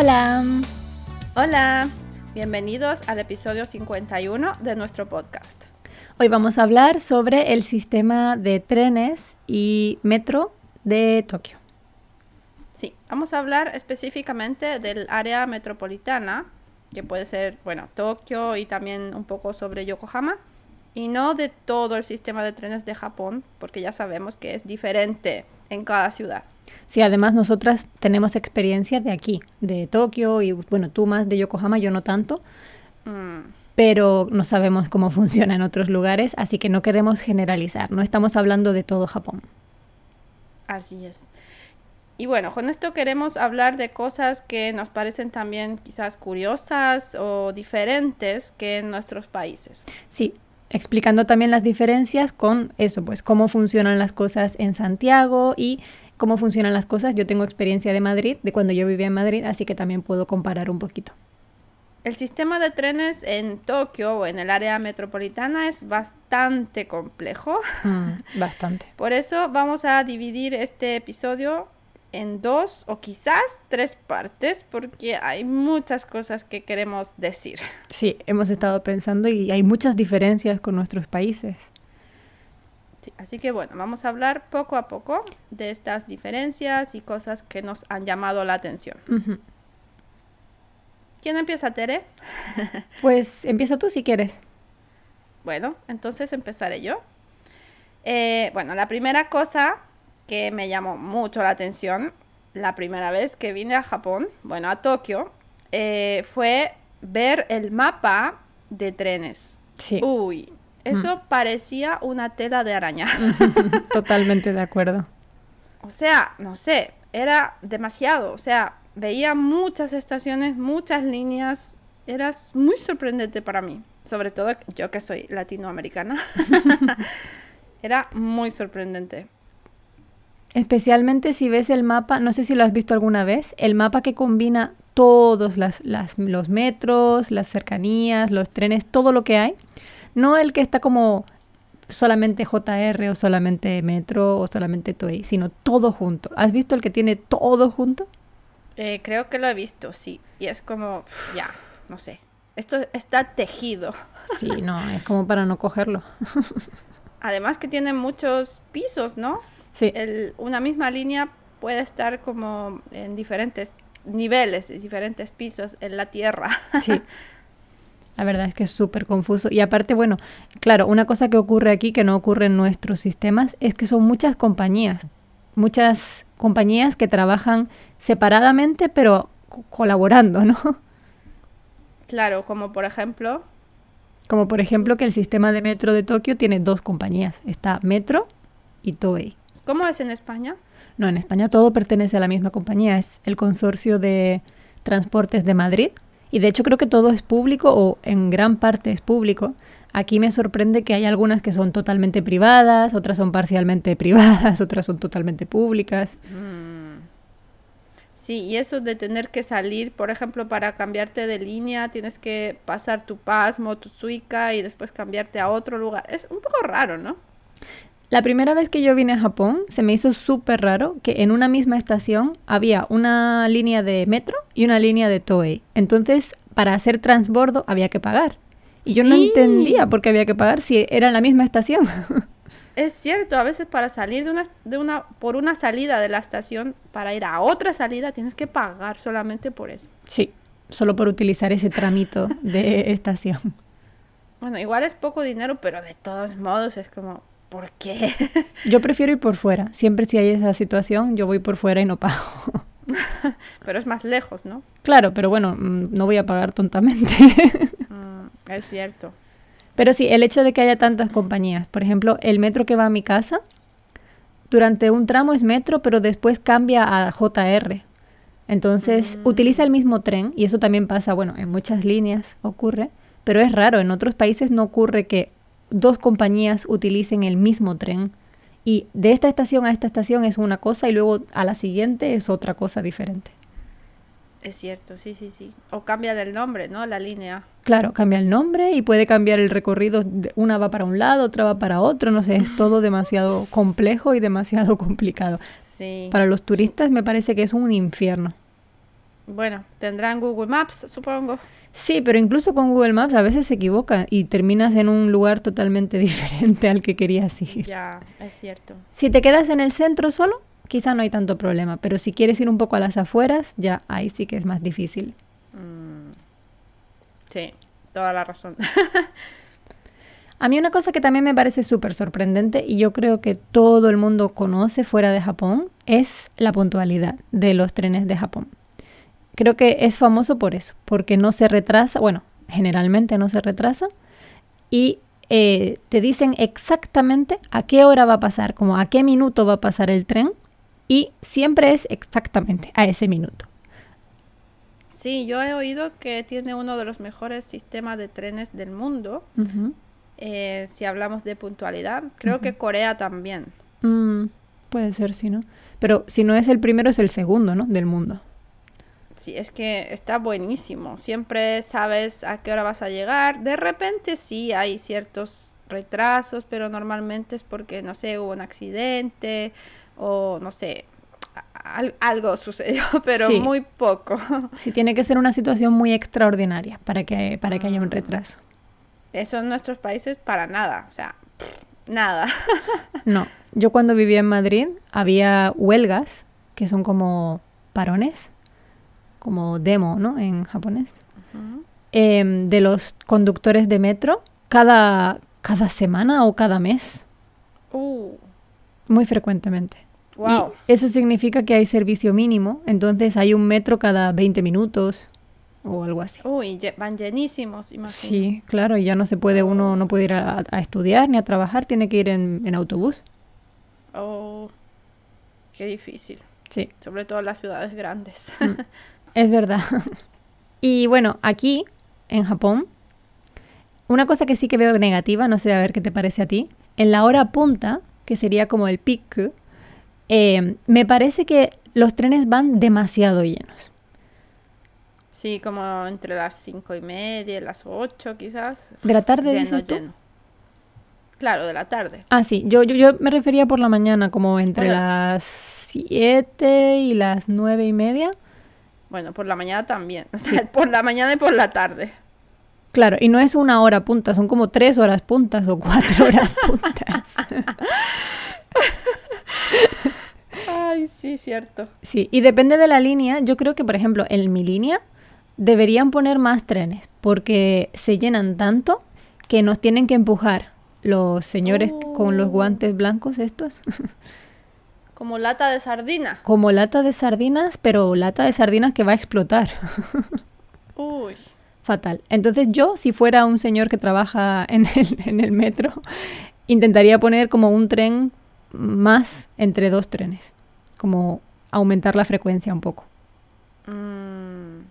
Hola. Hola. Bienvenidos al episodio 51 de nuestro podcast. Hoy vamos a hablar sobre el sistema de trenes y metro de Tokio. Sí, vamos a hablar específicamente del área metropolitana, que puede ser, bueno, Tokio y también un poco sobre Yokohama, y no de todo el sistema de trenes de Japón, porque ya sabemos que es diferente en cada ciudad. Sí, además nosotras tenemos experiencia de aquí, de Tokio, y bueno, tú más de Yokohama, yo no tanto, Mm, pero no sabemos cómo funciona en otros lugares, así que no queremos generalizar, no estamos hablando de todo Japón. así es. Y bueno, con esto queremos hablar de cosas que nos parecen también quizás curiosas o diferentes que en nuestros países. Sí, explicando también las diferencias con eso, pues cómo funcionan las cosas en Santiago y cómo funcionan las cosas. Yo tengo experiencia de Madrid, de cuando yo vivía en Madrid, así que también puedo comparar un poquito. El sistema de trenes en Tokio o en el área metropolitana es bastante complejo. Mm, bastante. Por eso vamos a dividir este episodio en dos o quizás tres partes porque hay muchas cosas que queremos decir. Sí, hemos estado pensando y hay muchas diferencias con nuestros países. Sí, así que bueno, vamos a hablar poco a poco de estas diferencias y cosas que nos han llamado la atención. ¿Quién empieza, Tere? Pues empieza tú si quieres. Bueno, entonces empezaré yo. Eh, bueno, la primera cosa que me llamó mucho la atención la primera vez que vine a Japón, bueno, a Tokio, eh, fue ver el mapa de trenes. Sí, Uy, eso parecía una tela de araña. totalmente de acuerdo. O sea, no sé, era demasiado. O sea, veía muchas estaciones, muchas líneas. Era muy sorprendente para mí. Sobre todo yo que soy latinoamericana. era muy sorprendente. Especialmente si ves el mapa, no sé si lo has visto alguna vez, el mapa que combina todos las, las- los metros, las cercanías, los trenes, todo lo que hay. No el que está como solamente JR o solamente metro o solamente Toei, sino todo junto. ¿Has visto el que tiene todo junto? Eh, creo que lo he visto, sí. Y es como, ya, no sé. Esto está tejido. Sí, no, es como para no cogerlo. Además que tiene muchos pisos, ¿no? Sí, el- una misma línea puede estar como en diferentes niveles, en diferentes pisos en la tierra. sí. La verdad es que es súper confuso. Y aparte, bueno, claro, una cosa que ocurre aquí que no ocurre en nuestros sistemas es que son muchas compañías. Muchas compañías que trabajan separadamente pero co- colaborando, ¿no? Claro, como por ejemplo, Como por ejemplo que el sistema de metro de Tokio tiene dos compañías. Está Metro y Toei. ¿Cómo es en España? No, en España todo pertenece a la misma compañía. Es el consorcio de transportes de Madrid. Y de hecho creo que todo es público o en gran parte es público. Aquí me sorprende que hay algunas que son totalmente privadas, otras son parcialmente privadas, otras son totalmente públicas. Mm. Sí, y eso de tener que salir, por ejemplo, para cambiarte de línea, tienes que pasar tu Pasmo, tu Suica y después cambiarte a otro lugar. Es un poco raro, ¿no? La primera vez que yo vine a Japón se me hizo súper raro que en una misma estación había una línea de metro y una línea de Toei. Entonces, para hacer transbordo había que pagar. Y yo no entendía por qué había que pagar si era en la misma estación. Es cierto, a veces para salir de una, de una, por una salida de la estación, para ir a otra salida, tienes que pagar solamente por eso. Sí, solo por utilizar ese tramito de estación. Bueno, igual es poco dinero, pero de todos modos es como, ¿por qué? Yo prefiero ir por fuera. Siempre si hay esa situación, yo voy por fuera y no pago. pero es más lejos, ¿no? Claro, pero bueno, mm, no voy a pagar tontamente. Mm, es cierto. Pero sí, el hecho de que haya tantas compañías. Por ejemplo, el metro que va a mi casa, durante un tramo es metro, pero después cambia a JR. Entonces, Mm. utiliza el mismo tren, y eso también pasa, bueno, en muchas líneas ocurre, pero es raro, en otros países no ocurre que dos compañías utilicen el mismo tren. Y de esta estación a esta estación es una cosa y luego a la siguiente es otra cosa diferente. Es cierto, sí, sí, sí. O cambia el nombre, ¿no? La línea. Claro, cambia el nombre y puede cambiar el recorrido. Una va para un lado, otra va para otro. No sé, es todo demasiado complejo y demasiado complicado. Sí. Para los turistas me parece que es un infierno. Bueno, tendrán Google Maps, supongo. Sí, pero incluso con Google Maps a veces se equivoca y terminas en un lugar totalmente diferente al que querías ir. Ya, es cierto. Si te quedas en el centro solo, quizá no hay tanto problema, pero si quieres ir un poco a las afueras, ya ahí sí que es más difícil. Mm, sí, toda la razón. A mí una cosa que también me parece súper sorprendente y yo creo que todo el mundo conoce fuera de Japón es la puntualidad de los trenes de Japón. Creo que es famoso por eso, porque no se retrasa, bueno, generalmente no se retrasa y eh, te dicen exactamente a qué hora va a pasar, como a qué minuto va a pasar el tren y siempre es exactamente a ese minuto. Sí, yo he oído que tiene uno de los mejores sistemas de trenes del mundo. Eh, si hablamos de puntualidad, creo que Corea también. Mm, puede ser, sí, ¿no? Pero si no es el primero, es el segundo, ¿no? Del mundo. Es que está buenísimo. Siempre sabes a qué hora vas a llegar. De repente sí hay ciertos retrasos, pero normalmente es porque, no sé, hubo un accidente o no sé, al- algo sucedió, pero Sí. muy poco. Sí, tiene que ser una situación muy extraordinaria para que, para que haya un retraso. Eso en nuestros países para nada, o sea, nada. No, yo cuando vivía en Madrid había huelgas, que son como parones, como demo, ¿no? En japonés, em, de los conductores de metro cada, cada semana o cada mes, Uh, muy frecuentemente. Y wow. eso significa que hay servicio mínimo, entonces hay un metro cada 20 minutos o algo así. Uy, van llenísimos, imagino. Sí, claro, y ya no se puede, uno no puede ir a, a estudiar ni a trabajar, tiene que ir en, en autobús. Oh, qué difícil. Sí, Sobre todo en las ciudades grandes. es verdad. Y bueno, aquí, en Japón, una cosa que sí que veo negativa, no sé a ver qué te parece a ti, en la hora punta, que sería como el pic, eh, me parece que los trenes van demasiado llenos. Sí, como entre las cinco y media las ocho quizás. ¿De la tarde Lleno, dices tú? lleno. Claro, de la tarde. Ah, sí, yo, yo, yo me refería por la mañana, como entre las 7 y las nueve y media. Bueno, por la mañana también. O sea, por la mañana y por la tarde. Claro, y no es una hora punta, son como tres horas puntas o cuatro horas puntas. Ay, sí, cierto. Sí, y depende de la línea. Yo creo que, por ejemplo, en mi línea deberían poner más trenes porque se llenan tanto que nos tienen que empujar los señores con los Oh. guantes blancos estos, Como lata de sardina. como lata de sardinas, pero lata de sardinas que va a explotar. Uy. Fatal. Entonces yo, si fuera un señor que trabaja en el, en el metro, intentaría poner como un tren más entre dos trenes, como aumentar la frecuencia un poco. Mm,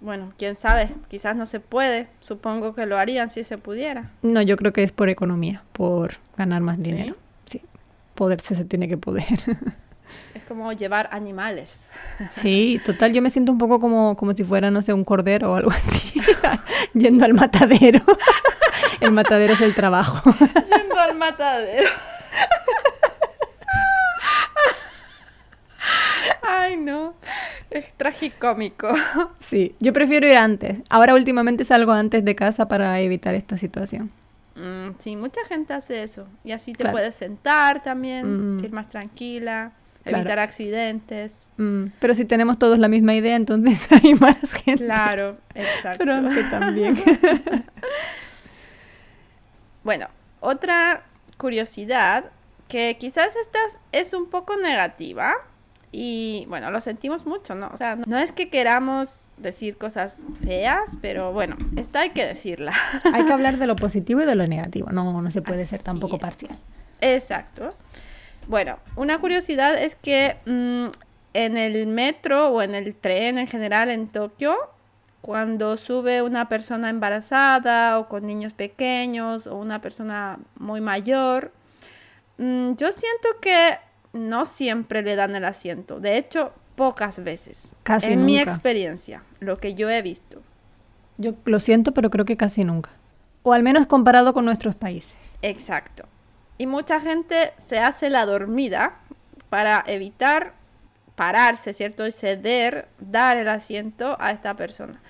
Bueno, quién sabe. Quizás no se puede. Supongo que lo harían si se pudiera. No, yo creo que es por economía, por ganar más dinero. Poderse se tiene que poder. Es como llevar animales. Sí, total, yo me siento un poco como, como si fuera, no sé, un cordero o algo así, yendo al matadero. El matadero es el trabajo. Yendo al matadero. Ay, no. Es tragicómico. Sí, yo prefiero ir antes. Ahora últimamente salgo antes de casa para evitar esta situación. Mm, sí, mucha gente hace eso. Y así te Claro. puedes sentar también, Mm. ir más tranquila, Claro. evitar accidentes. Mm, pero si tenemos todos la misma idea, entonces hay más gente. Claro, exacto. Pronto también. Bueno, otra curiosidad que quizás esta es un poco negativa y bueno, lo sentimos mucho, ¿no? O sea, no es que queramos decir cosas feas, pero bueno, esta hay que decirla. hay que hablar de lo positivo y de lo negativo. No, no se puede ser tampoco es. parcial. Exacto. Bueno, una curiosidad es que mm, en el metro o en el tren en general en Tokio, cuando sube una persona embarazada o con niños pequeños o una persona muy mayor, mm, yo siento que no siempre le dan el asiento. De hecho, pocas veces. Casi en mi experiencia, lo que yo he visto. Yo lo siento, pero creo que casi nunca. O al menos comparado con nuestros países. Exacto. Y mucha gente se hace la dormida para evitar pararse, ¿cierto? Y ceder, dar el asiento a esta persona.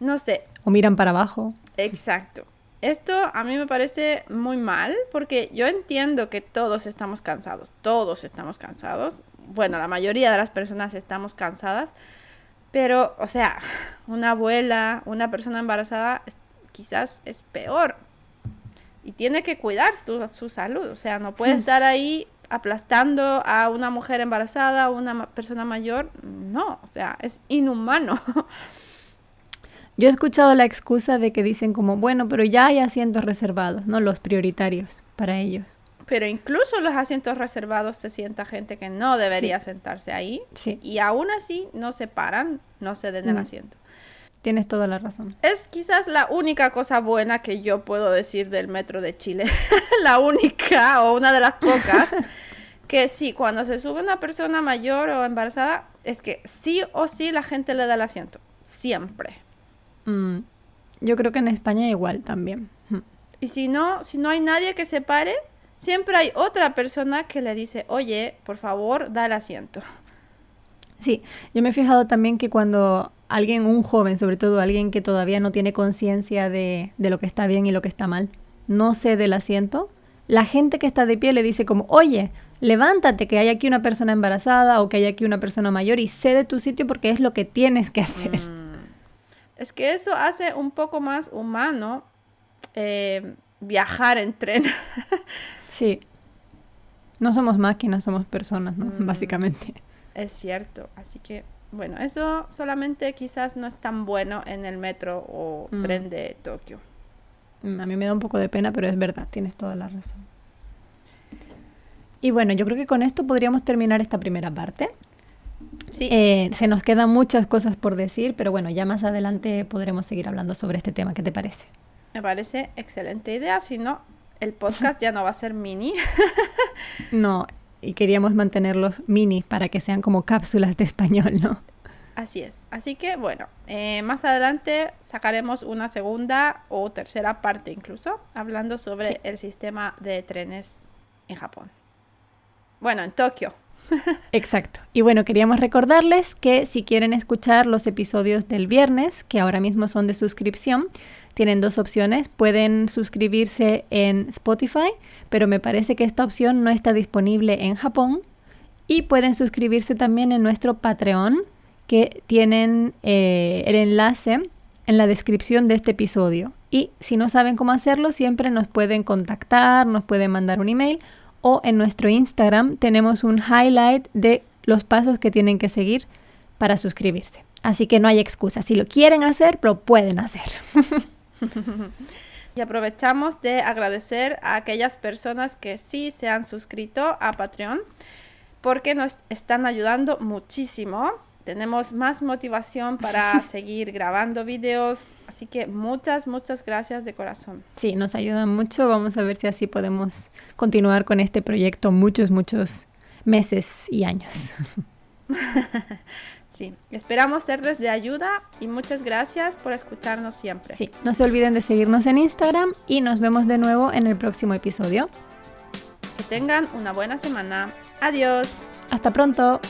No sé. O miran para abajo. Exacto. Esto a mí me parece muy mal porque yo entiendo que todos estamos cansados, todos estamos cansados. Bueno, la mayoría de las personas estamos cansadas, pero, o sea, una abuela, una persona embarazada quizás es peor y tiene que cuidar su, su salud, o sea, no puede hmm. estar ahí aplastando a una mujer embarazada o una persona mayor, no, o sea, es inhumano. Yo he escuchado la excusa de que dicen como, bueno, pero ya hay asientos reservados, ¿no? Los prioritarios para ellos. Pero incluso los asientos reservados se sienta gente que no debería sentarse ahí. Sí. Y aún así no se paran, no se den el mm. asiento. Tienes toda la razón. Es quizás la única cosa buena que yo puedo decir del metro de Chile. la única o una de las pocas. que sí, cuando se sube una persona mayor o embarazada, es que sí o sí la gente le da el asiento. Siempre. Mm, yo creo que en España igual también. Mm. Y si no, si no hay nadie que se pare, siempre hay otra persona que le dice, oye, por favor, da el asiento. Sí, yo me he fijado también que cuando alguien, un joven, sobre todo alguien que todavía no tiene conciencia de, de, lo que está bien y lo que está mal, no cede el asiento, la gente que está de pie le dice como, oye, levántate, que hay aquí una persona embarazada o que hay aquí una persona mayor y cede tu sitio porque es lo que tienes que hacer. Mm. Es que eso hace un poco más humano eh, viajar en tren. sí. No somos máquinas, somos personas, ¿no? Mm. Básicamente. Es cierto. Así que, bueno, eso solamente quizás no es tan bueno en el metro o mm. tren de Tokio. A mí me da un poco de pena, pero es verdad, tienes toda la razón. Y bueno, yo creo que con esto podríamos terminar esta primera parte. Sí. Eh, se nos quedan muchas cosas por decir, pero bueno, ya más adelante podremos seguir hablando sobre este tema. ¿Qué te parece? Me parece excelente idea, si no, el podcast ya no va a ser mini. no, y queríamos mantenerlos mini para que sean como cápsulas de español, ¿no? Así es. Así que bueno, eh, más adelante sacaremos una segunda o tercera parte incluso, hablando sobre el sistema de trenes en Japón. Bueno, en Tokio. Exacto. Y bueno, queríamos recordarles que si quieren escuchar los episodios del viernes, que ahora mismo son de suscripción, tienen dos opciones. Pueden suscribirse en Spotify, pero me parece que esta opción no está disponible en Japón. Y pueden suscribirse también en nuestro Patreon, que tienen eh, el enlace en la descripción de este episodio. Y si no saben cómo hacerlo, siempre nos pueden contactar, nos pueden mandar un email o en nuestro Instagram tenemos un highlight de los pasos que tienen que seguir para suscribirse. Así que no hay excusa. Si lo quieren hacer, lo pueden hacer. y aprovechamos de agradecer a aquellas personas que sí se han suscrito a Patreon porque nos están ayudando muchísimo tenemos más motivación para seguir grabando videos. Así que muchas, muchas gracias de corazón. Sí, nos ayuda mucho. Vamos a ver si así podemos continuar con este proyecto muchos, muchos meses y años. Sí, esperamos serles de ayuda y muchas gracias por escucharnos siempre. Sí, no se olviden de seguirnos en Instagram y nos vemos de nuevo en el próximo episodio. Que tengan una buena semana. Adiós. Hasta pronto.